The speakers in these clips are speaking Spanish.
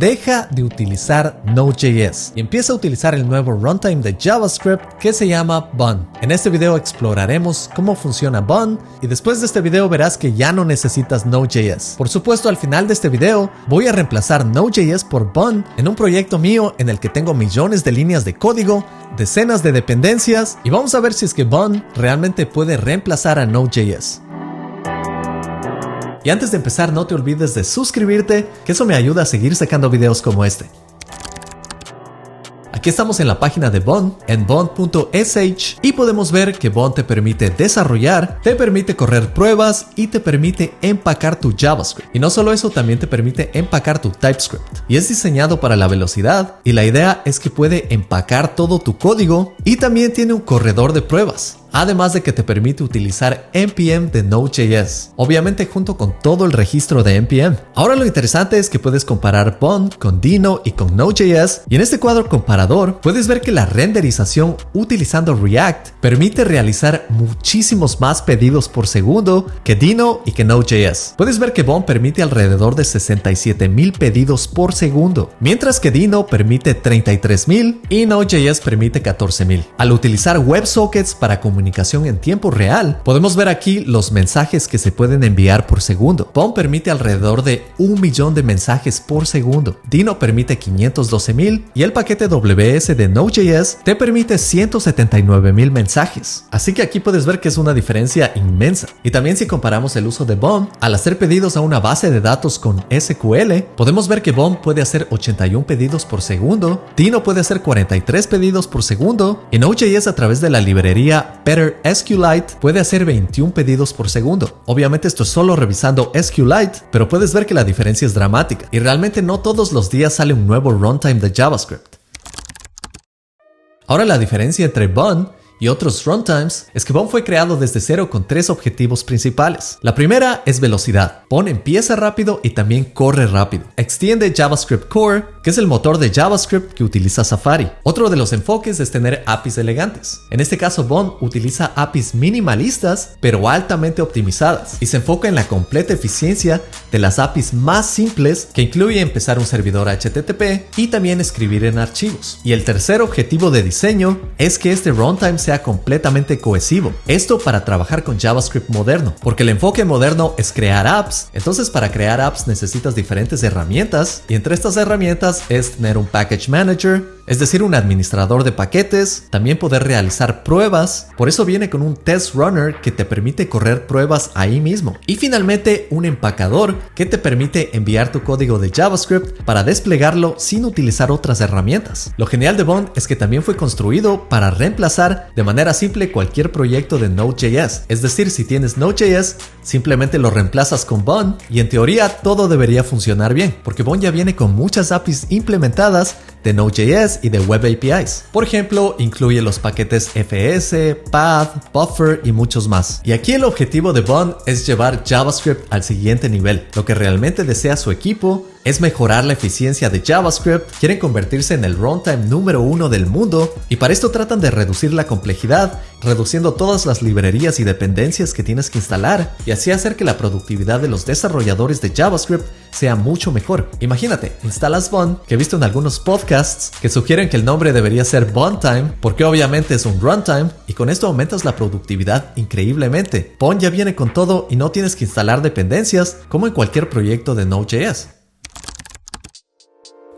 deja de utilizar Node.js y empieza a utilizar el nuevo runtime de JavaScript que se llama Bun. En este video exploraremos cómo funciona Bun y después de este video verás que ya no necesitas Node.js. Por supuesto, al final de este video voy a reemplazar Node.js por Bun en un proyecto mío en el que tengo millones de líneas de código, decenas de dependencias y vamos a ver si es que Bun realmente puede reemplazar a Node.js. Y antes de empezar no te olvides de suscribirte, que eso me ayuda a seguir sacando videos como este. Aquí estamos en la página de Bond, en bond.sh, y podemos ver que Bond te permite desarrollar, te permite correr pruebas y te permite empacar tu JavaScript. Y no solo eso, también te permite empacar tu TypeScript. Y es diseñado para la velocidad, y la idea es que puede empacar todo tu código y también tiene un corredor de pruebas además de que te permite utilizar npm de Node.js, obviamente junto con todo el registro de npm. Ahora lo interesante es que puedes comparar Bond con Dino y con Node.js, y en este cuadro comparador puedes ver que la renderización utilizando React permite realizar muchísimos más pedidos por segundo que Dino y que Node.js. Puedes ver que Bond permite alrededor de 67.000 pedidos por segundo, mientras que Dino permite 33.000 y Node.js permite 14.000. Al utilizar WebSockets para comunicar comunicación en tiempo real, podemos ver aquí los mensajes que se pueden enviar por segundo. POM permite alrededor de un millón de mensajes por segundo. Dino permite 512 mil y el paquete WS de Node.js te permite 179 mil mensajes. Así que aquí puedes ver que es una diferencia inmensa. Y también si comparamos el uso de BOM, al hacer pedidos a una base de datos con SQL, podemos ver que BOM puede hacer 81 pedidos por segundo, Dino puede hacer 43 pedidos por segundo y Node.js a través de la librería Better SQLite puede hacer 21 pedidos por segundo. Obviamente esto es solo revisando SQLite, pero puedes ver que la diferencia es dramática y realmente no todos los días sale un nuevo runtime de JavaScript. Ahora la diferencia entre Bun y otros runtimes es que Bond fue creado desde cero con tres objetivos principales. La primera es velocidad. Bond empieza rápido y también corre rápido. Extiende JavaScript Core, que es el motor de JavaScript que utiliza Safari. Otro de los enfoques es tener APIs elegantes. En este caso, Bond utiliza APIs minimalistas pero altamente optimizadas y se enfoca en la completa eficiencia de las APIs más simples que incluye empezar un servidor HTTP y también escribir en archivos. Y el tercer objetivo de diseño es que este runtime completamente cohesivo. Esto para trabajar con JavaScript moderno, porque el enfoque moderno es crear apps. Entonces para crear apps necesitas diferentes herramientas y entre estas herramientas es tener un package manager, es decir, un administrador de paquetes, también poder realizar pruebas, por eso viene con un test runner que te permite correr pruebas ahí mismo. Y finalmente un empacador que te permite enviar tu código de JavaScript para desplegarlo sin utilizar otras herramientas. Lo genial de Bond es que también fue construido para reemplazar de manera simple cualquier proyecto de Node.js. Es decir, si tienes Node.js, simplemente lo reemplazas con Bond y en teoría todo debería funcionar bien, porque Bond ya viene con muchas APIs implementadas de Node.js y de Web APIs. Por ejemplo, incluye los paquetes FS, Path, Buffer y muchos más. Y aquí el objetivo de Bond es llevar JavaScript al siguiente nivel. Lo que realmente desea su equipo es mejorar la eficiencia de JavaScript, quieren convertirse en el runtime número uno del mundo y para esto tratan de reducir la complejidad, reduciendo todas las librerías y dependencias que tienes que instalar y así hacer que la productividad de los desarrolladores de JavaScript sea mucho mejor. Imagínate, instalas Bond, que he visto en algunos podcasts que sugieren que el nombre debería ser Bondtime, porque obviamente es un runtime, y con esto aumentas la productividad increíblemente. Bond ya viene con todo y no tienes que instalar dependencias como en cualquier proyecto de Node.js.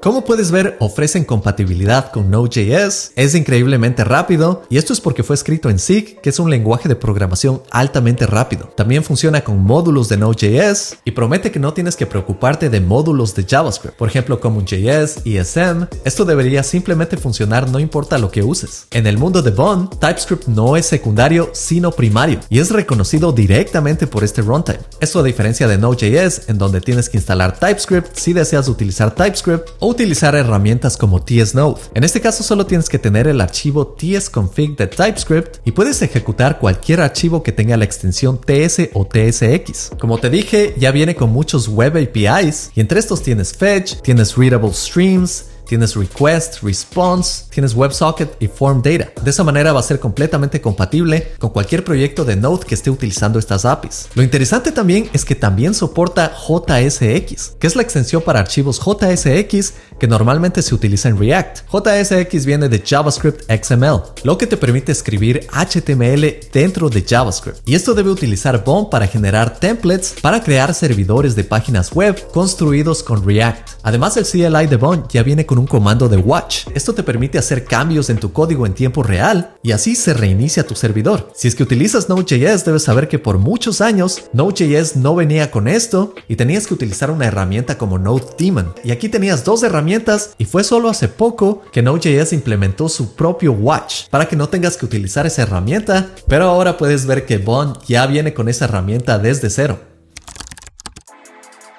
Como puedes ver, ofrecen compatibilidad con Node.js, es increíblemente rápido y esto es porque fue escrito en SIG, que es un lenguaje de programación altamente rápido. También funciona con módulos de Node.js y promete que no tienes que preocuparte de módulos de JavaScript, por ejemplo CommonJS, ESM. Esto debería simplemente funcionar no importa lo que uses. En el mundo de Bond, TypeScript no es secundario sino primario y es reconocido directamente por este runtime. Esto a diferencia de Node.js, en donde tienes que instalar TypeScript si deseas utilizar TypeScript o utilizar herramientas como tsnode. En este caso solo tienes que tener el archivo tsconfig de TypeScript y puedes ejecutar cualquier archivo que tenga la extensión ts o tsx. Como te dije, ya viene con muchos web APIs y entre estos tienes fetch, tienes readable streams, tienes request, response, tienes WebSocket y form data. De esa manera va a ser completamente compatible con cualquier proyecto de Node que esté utilizando estas APIs. Lo interesante también es que también soporta JSX, que es la extensión para archivos JSX que normalmente se utiliza en React. JSX viene de JavaScript XML, lo que te permite escribir HTML dentro de JavaScript. Y esto debe utilizar BOM para generar templates para crear servidores de páginas web construidos con React. Además, el CLI de BOM ya viene con un comando de watch. Esto te permite hacer cambios en tu código en tiempo real y así se reinicia tu servidor. Si es que utilizas Node.js, debes saber que por muchos años Node.js no venía con esto y tenías que utilizar una herramienta como Node Daemon. Y aquí tenías dos herramientas y fue solo hace poco que Node.js implementó su propio watch para que no tengas que utilizar esa herramienta, pero ahora puedes ver que Bond ya viene con esa herramienta desde cero.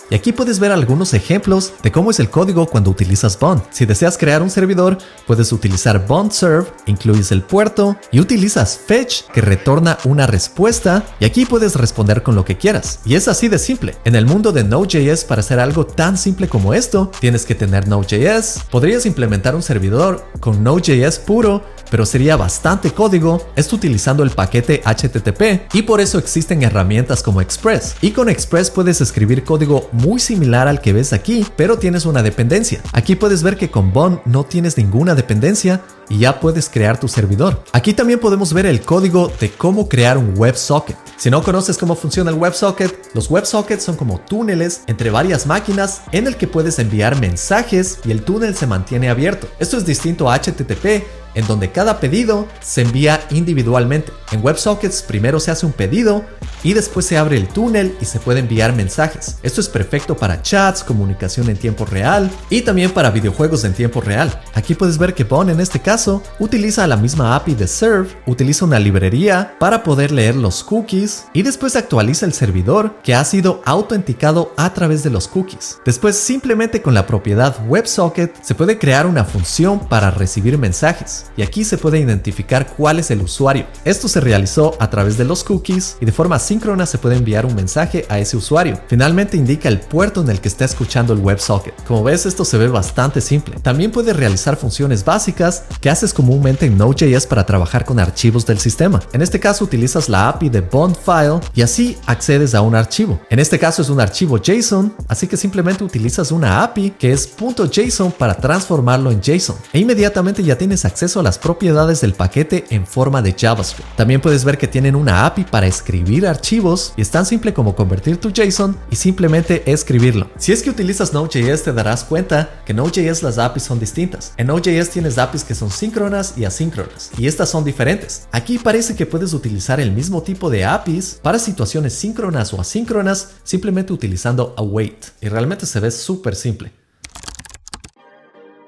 Y aquí puedes ver algunos ejemplos de cómo es el código cuando utilizas Bond. Si deseas crear un servidor, puedes utilizar Bond Serve, incluyes el puerto y utilizas Fetch que retorna una respuesta y aquí puedes responder con lo que quieras. Y es así de simple. En el mundo de Node.js para hacer algo tan simple como esto, tienes que tener Node.js, podrías implementar un servidor con Node.js puro pero sería bastante código, esto utilizando el paquete HTTP y por eso existen herramientas como Express. Y con Express puedes escribir código muy similar al que ves aquí, pero tienes una dependencia. Aquí puedes ver que con Bond no tienes ninguna dependencia y ya puedes crear tu servidor. Aquí también podemos ver el código de cómo crear un WebSocket. Si no conoces cómo funciona el WebSocket, los WebSockets son como túneles entre varias máquinas en el que puedes enviar mensajes y el túnel se mantiene abierto. Esto es distinto a HTTP en donde cada pedido se envía individualmente. En WebSockets primero se hace un pedido y después se abre el túnel y se puede enviar mensajes. Esto es perfecto para chats, comunicación en tiempo real y también para videojuegos en tiempo real. Aquí puedes ver que Bond en este caso utiliza la misma API de Serve, utiliza una librería para poder leer los cookies y después actualiza el servidor que ha sido autenticado a través de los cookies. Después simplemente con la propiedad WebSocket se puede crear una función para recibir mensajes y aquí se puede identificar cuál es el usuario. Esto se realizó a través de los cookies y de forma síncrona se puede enviar un mensaje a ese usuario. Finalmente indica el puerto en el que está escuchando el WebSocket. Como ves esto se ve bastante simple. También puede realizar funciones básicas que haces comúnmente en Node.js para trabajar con archivos del sistema. En este caso utilizas la API de BondFile y así accedes a un archivo. En este caso es un archivo JSON, así que simplemente utilizas una API que es .json para transformarlo en JSON e inmediatamente ya tienes acceso las propiedades del paquete en forma de JavaScript. También puedes ver que tienen una API para escribir archivos y es tan simple como convertir tu JSON y simplemente escribirlo. Si es que utilizas Node.js te darás cuenta que Node.js las APIs son distintas. En Node.js tienes APIs que son síncronas y asíncronas y estas son diferentes. Aquí parece que puedes utilizar el mismo tipo de APIs para situaciones síncronas o asíncronas simplemente utilizando await y realmente se ve súper simple.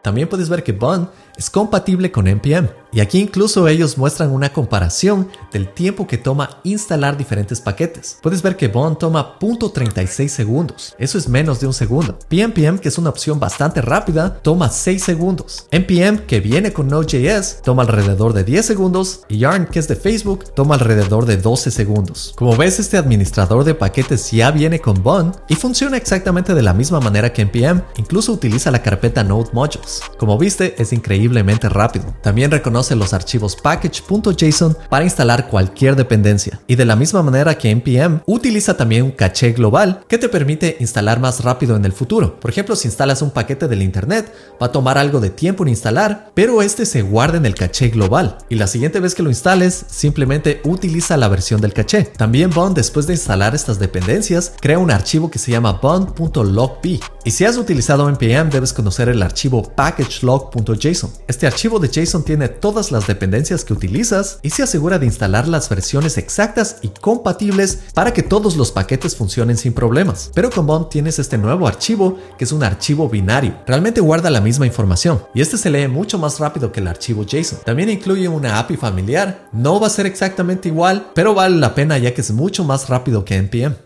También puedes ver que Bun es compatible con npm. Y aquí incluso ellos muestran una comparación del tiempo que toma instalar diferentes paquetes. Puedes ver que Bond toma .36 segundos. Eso es menos de un segundo. PNPM, que es una opción bastante rápida, toma 6 segundos. NPM, que viene con Node.js, toma alrededor de 10 segundos. Y Yarn, que es de Facebook, toma alrededor de 12 segundos. Como ves, este administrador de paquetes ya viene con Bond y funciona exactamente de la misma manera que NPM. Incluso utiliza la carpeta Node Modules. Como viste, es increíble rápido. También reconoce los archivos package.json para instalar cualquier dependencia. Y de la misma manera que npm, utiliza también un caché global que te permite instalar más rápido en el futuro. Por ejemplo, si instalas un paquete del internet, va a tomar algo de tiempo en instalar, pero este se guarda en el caché global. Y la siguiente vez que lo instales, simplemente utiliza la versión del caché. También Bond, después de instalar estas dependencias, crea un archivo que se llama bond.logp. Y si has utilizado npm, debes conocer el archivo packagelog.json. Este archivo de JSON tiene todas las dependencias que utilizas y se asegura de instalar las versiones exactas y compatibles para que todos los paquetes funcionen sin problemas. Pero con Bond tienes este nuevo archivo que es un archivo binario. Realmente guarda la misma información y este se lee mucho más rápido que el archivo JSON. También incluye una API familiar. No va a ser exactamente igual, pero vale la pena ya que es mucho más rápido que NPM.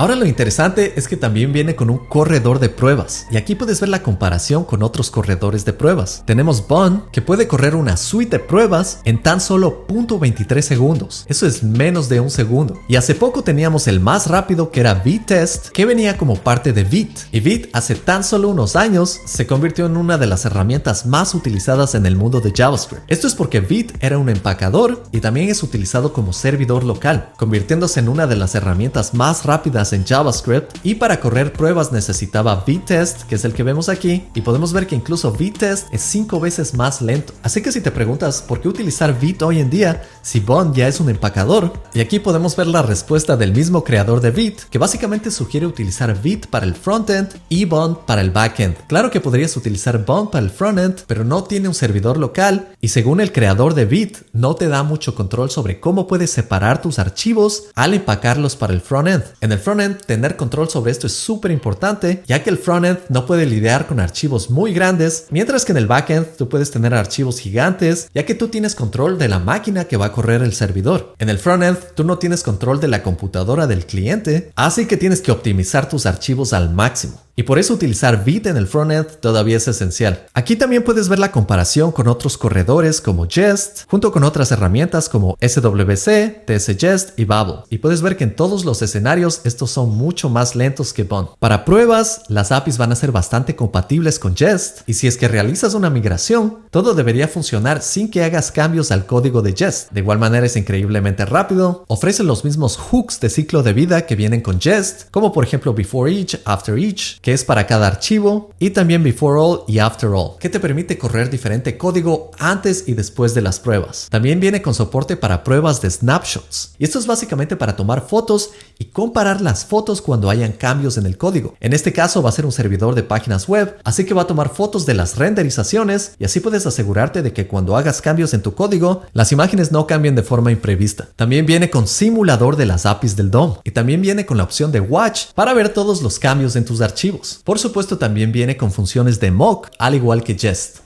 Ahora lo interesante es que también viene con un corredor de pruebas y aquí puedes ver la comparación con otros corredores de pruebas. Tenemos Bun que puede correr una suite de pruebas en tan solo 0.23 segundos. Eso es menos de un segundo. Y hace poco teníamos el más rápido que era V-Test que venía como parte de Vite. Y Vite hace tan solo unos años se convirtió en una de las herramientas más utilizadas en el mundo de JavaScript. Esto es porque Vite era un empacador y también es utilizado como servidor local, convirtiéndose en una de las herramientas más rápidas en JavaScript y para correr pruebas necesitaba VTest, que es el que vemos aquí, y podemos ver que incluso VTest es 5 veces más lento. Así que si te preguntas por qué utilizar Vite hoy en día si Bond ya es un empacador, y aquí podemos ver la respuesta del mismo creador de Vite, que básicamente sugiere utilizar Vite para el frontend y Bond para el backend. Claro que podrías utilizar Bond para el frontend, pero no tiene un servidor local y según el creador de Vite, no te da mucho control sobre cómo puedes separar tus archivos al empacarlos para el frontend. En el frontend, tener control sobre esto es súper importante, ya que el frontend no puede lidiar con archivos muy grandes, mientras que en el backend tú puedes tener archivos gigantes, ya que tú tienes control de la máquina que va a correr el servidor. En el frontend, tú no tienes control de la computadora del cliente, así que tienes que optimizar tus archivos al máximo. Y por eso utilizar Vite en el frontend todavía es esencial. Aquí también puedes ver la comparación con otros corredores como Jest, junto con otras herramientas como SWC, TSJest y Babel. Y puedes ver que en todos los escenarios estos son mucho más lentos que Bond. Para pruebas, las APIs van a ser bastante compatibles con Jest, y si es que realizas una migración, todo debería funcionar sin que hagas cambios al código de Jest. De igual manera es increíblemente rápido, ofrece los mismos hooks de ciclo de vida que vienen con Jest, como por ejemplo Before Each, After Each, es para cada archivo, y también Before All y After All, que te permite correr diferente código antes y después de las pruebas. También viene con soporte para pruebas de snapshots, y esto es básicamente para tomar fotos y comparar las fotos cuando hayan cambios en el código. En este caso va a ser un servidor de páginas web, así que va a tomar fotos de las renderizaciones y así puedes asegurarte de que cuando hagas cambios en tu código, las imágenes no cambien de forma imprevista. También viene con simulador de las APIs del DOM y también viene con la opción de Watch para ver todos los cambios en tus archivos. Por supuesto también viene con funciones de mock, al igual que Jest.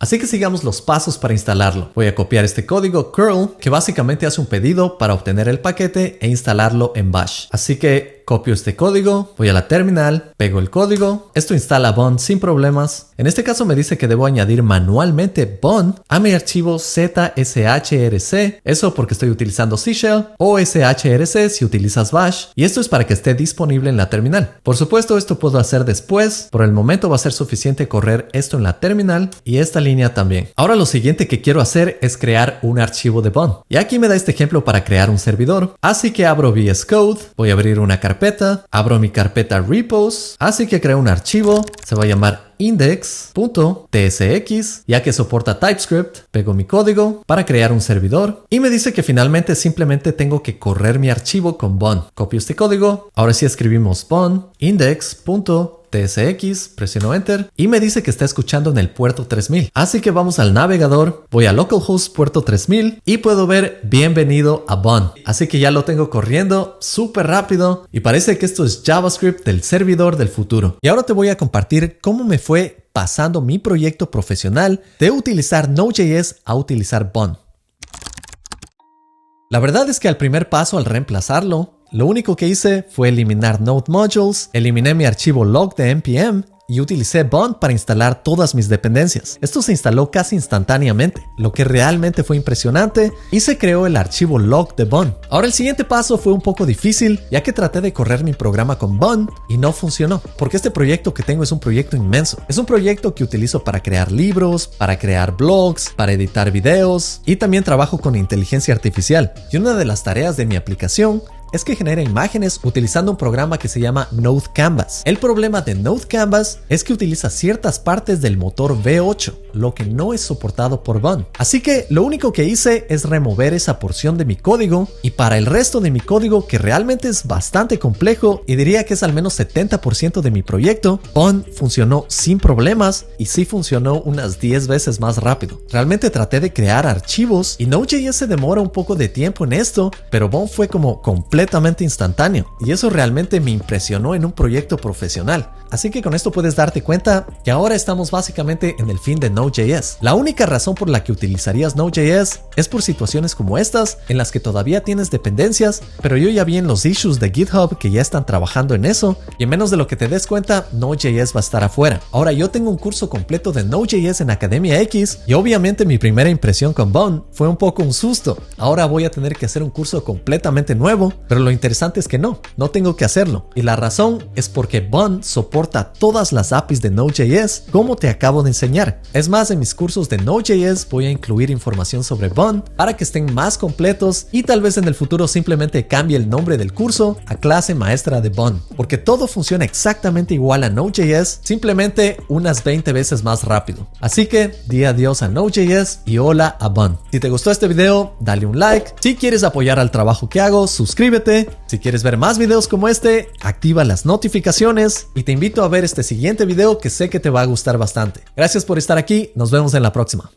Así que sigamos los pasos para instalarlo. Voy a copiar este código curl que básicamente hace un pedido para obtener el paquete e instalarlo en bash. Así que Copio este código, voy a la terminal, pego el código, esto instala Bond sin problemas. En este caso me dice que debo añadir manualmente Bond a mi archivo ZSHRC, eso porque estoy utilizando C Shell, o SHRC si utilizas Bash, y esto es para que esté disponible en la terminal. Por supuesto, esto puedo hacer después, por el momento va a ser suficiente correr esto en la terminal y esta línea también. Ahora lo siguiente que quiero hacer es crear un archivo de Bond. Y aquí me da este ejemplo para crear un servidor, así que abro VS Code, voy a abrir una carpeta abro mi carpeta repos, así que creo un archivo, se va a llamar index.tsx, ya que soporta TypeScript, pego mi código para crear un servidor y me dice que finalmente simplemente tengo que correr mi archivo con Bond. Copio este código, ahora sí escribimos Bond index.tsx TSX, presiono Enter y me dice que está escuchando en el puerto 3000. Así que vamos al navegador, voy a localhost puerto 3000 y puedo ver bienvenido a Bond. Así que ya lo tengo corriendo súper rápido y parece que esto es JavaScript del servidor del futuro. Y ahora te voy a compartir cómo me fue pasando mi proyecto profesional de utilizar Node.js a utilizar Bond. La verdad es que al primer paso al reemplazarlo, lo único que hice fue eliminar Node Modules, eliminé mi archivo log de npm y utilicé Bond para instalar todas mis dependencias. Esto se instaló casi instantáneamente, lo que realmente fue impresionante y se creó el archivo log de Bond. Ahora el siguiente paso fue un poco difícil ya que traté de correr mi programa con Bond y no funcionó, porque este proyecto que tengo es un proyecto inmenso. Es un proyecto que utilizo para crear libros, para crear blogs, para editar videos y también trabajo con inteligencia artificial. Y una de las tareas de mi aplicación es que genera imágenes utilizando un programa que se llama Node Canvas. El problema de Node Canvas es que utiliza ciertas partes del motor V8, lo que no es soportado por Bun. Así que lo único que hice es remover esa porción de mi código y para el resto de mi código que realmente es bastante complejo y diría que es al menos 70% de mi proyecto, Bun funcionó sin problemas y sí funcionó unas 10 veces más rápido. Realmente traté de crear archivos y Node.js demora un poco de tiempo en esto, pero Bun fue como completo completamente instantáneo y eso realmente me impresionó en un proyecto profesional. Así que con esto puedes darte cuenta que ahora estamos básicamente en el fin de Node.js. La única razón por la que utilizarías Node.js es por situaciones como estas en las que todavía tienes dependencias, pero yo ya vi en los issues de GitHub que ya están trabajando en eso y en menos de lo que te des cuenta, Node.js va a estar afuera. Ahora yo tengo un curso completo de Node.js en Academia X y obviamente mi primera impresión con Bone fue un poco un susto. Ahora voy a tener que hacer un curso completamente nuevo, pero lo interesante es que no, no tengo que hacerlo. Y la razón es porque Bone soporta todas las APIs de Node.js como te acabo de enseñar. Es más, en mis cursos de Node.js voy a incluir información sobre Bun para que estén más completos y tal vez en el futuro simplemente cambie el nombre del curso a clase maestra de Bun, porque todo funciona exactamente igual a Node.js, simplemente unas 20 veces más rápido. Así que di adiós a Node.js y hola a Bun. Si te gustó este video, dale un like. Si quieres apoyar al trabajo que hago, suscríbete. Si quieres ver más videos como este, activa las notificaciones y te invito a ver este siguiente video que sé que te va a gustar bastante. Gracias por estar aquí, nos vemos en la próxima.